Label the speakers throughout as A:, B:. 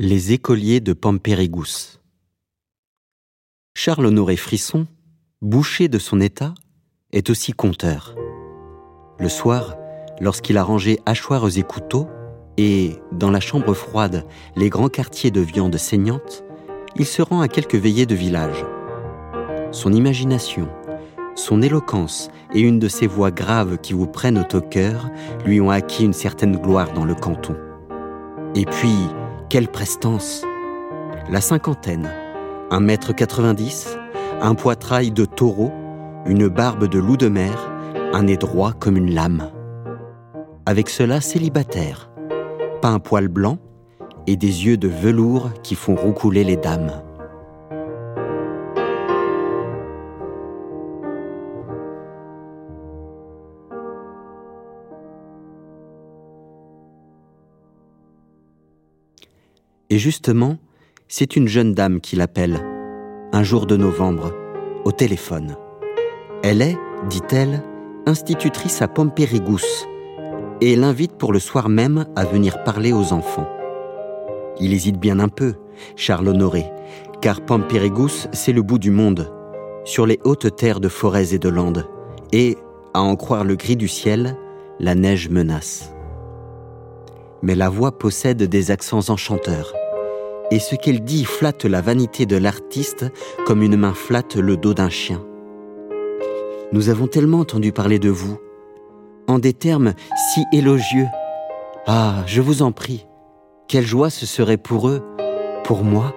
A: Les écoliers de Pampérigousse. Charles-Honoré Frisson, boucher de son état, est aussi conteur. Le soir, lorsqu'il a rangé hachoirs et couteaux, et, dans la chambre froide, les grands quartiers de viande saignante, il se rend à quelques veillées de village. Son imagination, son éloquence et une de ces voix graves qui vous prennent au cœur lui ont acquis une certaine gloire dans le canton. Et puis, quelle prestance La cinquantaine, un mètre quatre-vingt-dix, un poitrail de taureau, une barbe de loup de mer, un nez droit comme une lame. Avec cela célibataire, pas un poil blanc et des yeux de velours qui font roucouler les dames. Et justement, c'est une jeune dame qui l'appelle, un jour de novembre, au téléphone. Elle est, dit-elle, institutrice à Pampérigousse et l'invite pour le soir même à venir parler aux enfants. Il hésite bien un peu, Charles Honoré, car Pampérigousse, c'est le bout du monde, sur les hautes terres de forêts et de landes, et, à en croire le gris du ciel, la neige menace. Mais la voix possède des accents enchanteurs et ce qu'elle dit flatte la vanité de l'artiste comme une main flatte le dos d'un chien. Nous avons tellement entendu parler de vous, en des termes si élogieux. Ah, je vous en prie, quelle joie ce serait pour eux, pour moi.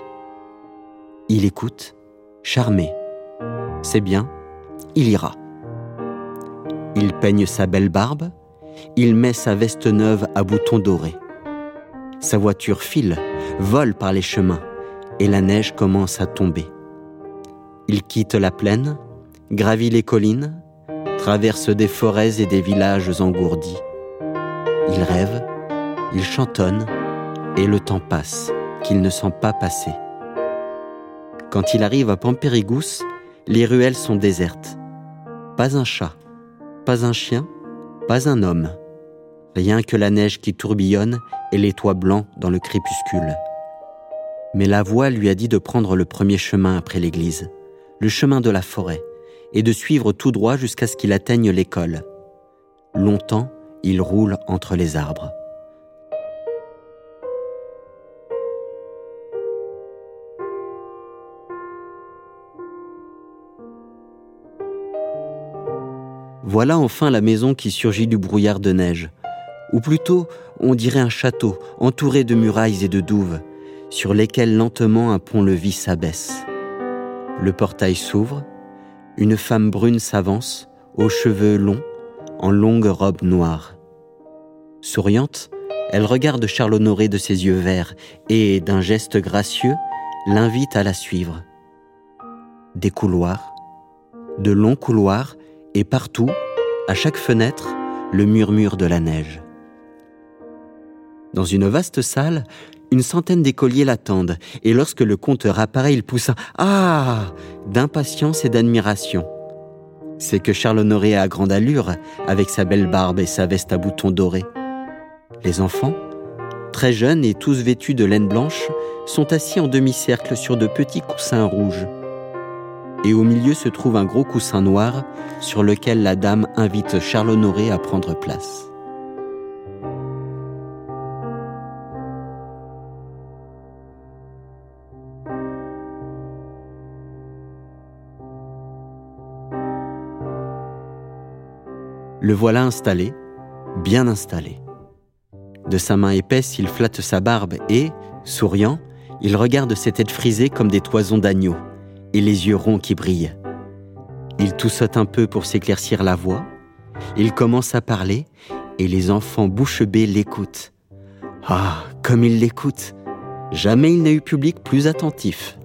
A: Il écoute, charmé. C'est bien, il ira. Il peigne sa belle barbe, il met sa veste neuve à boutons dorés. Sa voiture file, vole par les chemins, et la neige commence à tomber. Il quitte la plaine, gravit les collines, traverse des forêts et des villages engourdis. Il rêve, il chantonne, et le temps passe, qu'il ne sent pas passer. Quand il arrive à Pampérigousse, les ruelles sont désertes. Pas un chat, pas un chien, pas un homme. Rien que la neige qui tourbillonne et les toits blancs dans le crépuscule. Mais la voix lui a dit de prendre le premier chemin après l'église, le chemin de la forêt, et de suivre tout droit jusqu'à ce qu'il atteigne l'école. Longtemps, il roule entre les arbres. Voilà enfin la maison qui surgit du brouillard de neige, ou plutôt on dirait un château entouré de murailles et de douves, sur lesquelles lentement un pont-levis s'abaisse. Le portail s'ouvre, une femme brune s'avance, aux cheveux longs, en longue robe noire. Souriante, elle regarde Charles Honoré de ses yeux verts et, d'un geste gracieux, l'invite à la suivre. Des couloirs, de longs couloirs, et partout, à chaque fenêtre, le murmure de la neige. Dans une vaste salle, une centaine d'écoliers l'attendent, et lorsque le compteur apparaît, il pousse un Ah d'impatience et d'admiration. C'est que Charles Honoré a grande allure, avec sa belle barbe et sa veste à boutons dorés. Les enfants, très jeunes et tous vêtus de laine blanche, sont assis en demi-cercle sur de petits coussins rouges. Et au milieu se trouve un gros coussin noir sur lequel la dame invite Charles Honoré à prendre place. Le voilà installé, bien installé. De sa main épaisse, il flatte sa barbe et, souriant, il regarde ses têtes frisées comme des toisons d'agneau et les yeux ronds qui brillent. Il toussote un peu pour s'éclaircir la voix. Il commence à parler et les enfants bouche bée l'écoutent. Ah, comme il l'écoute Jamais il n'a eu public plus attentif.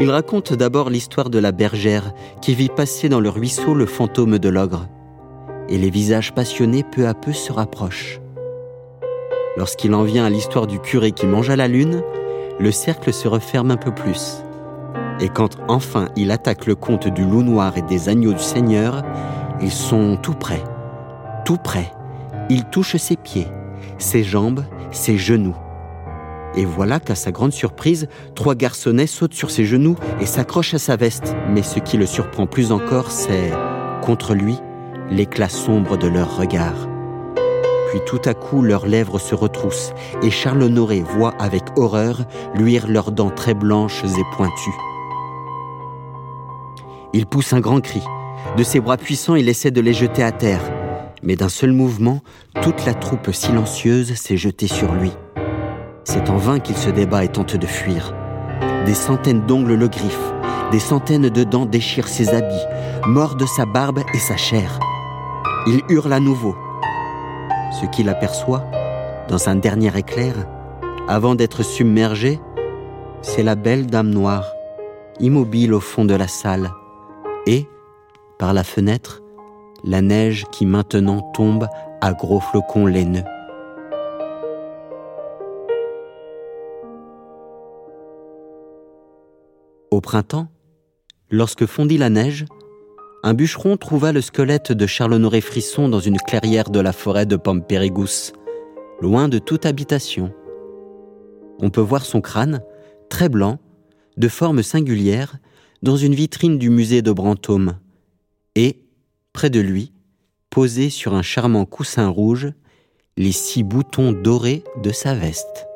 A: Il raconte d'abord l'histoire de la bergère qui vit passer dans le ruisseau le fantôme de l'ogre et les visages passionnés peu à peu se rapprochent. Lorsqu'il en vient à l'histoire du curé qui mange à la lune, le cercle se referme un peu plus. Et quand enfin il attaque le conte du loup noir et des agneaux du Seigneur, ils sont tout près, tout près. Il touche ses pieds, ses jambes, ses genoux. Et voilà qu'à sa grande surprise, trois garçonnets sautent sur ses genoux et s'accrochent à sa veste. Mais ce qui le surprend plus encore, c'est, contre lui, l'éclat sombre de leurs regards. Puis tout à coup, leurs lèvres se retroussent et Charles Honoré voit avec horreur luire leurs dents très blanches et pointues. Il pousse un grand cri. De ses bras puissants, il essaie de les jeter à terre. Mais d'un seul mouvement, toute la troupe silencieuse s'est jetée sur lui. C'est en vain qu'il se débat et tente de fuir. Des centaines d'ongles le griffent, des centaines de dents déchirent ses habits, mordent sa barbe et sa chair. Il hurle à nouveau. Ce qu'il aperçoit, dans un dernier éclair, avant d'être submergé, c'est la belle dame noire, immobile au fond de la salle, et, par la fenêtre, la neige qui maintenant tombe à gros flocons laineux. Au printemps, lorsque fondit la neige, un bûcheron trouva le squelette de Charles-Honoré Frisson dans une clairière de la forêt de Pampérigousse, loin de toute habitation. On peut voir son crâne, très blanc, de forme singulière, dans une vitrine du musée de Brantôme, et, près de lui, posé sur un charmant coussin rouge, les six boutons dorés de sa veste.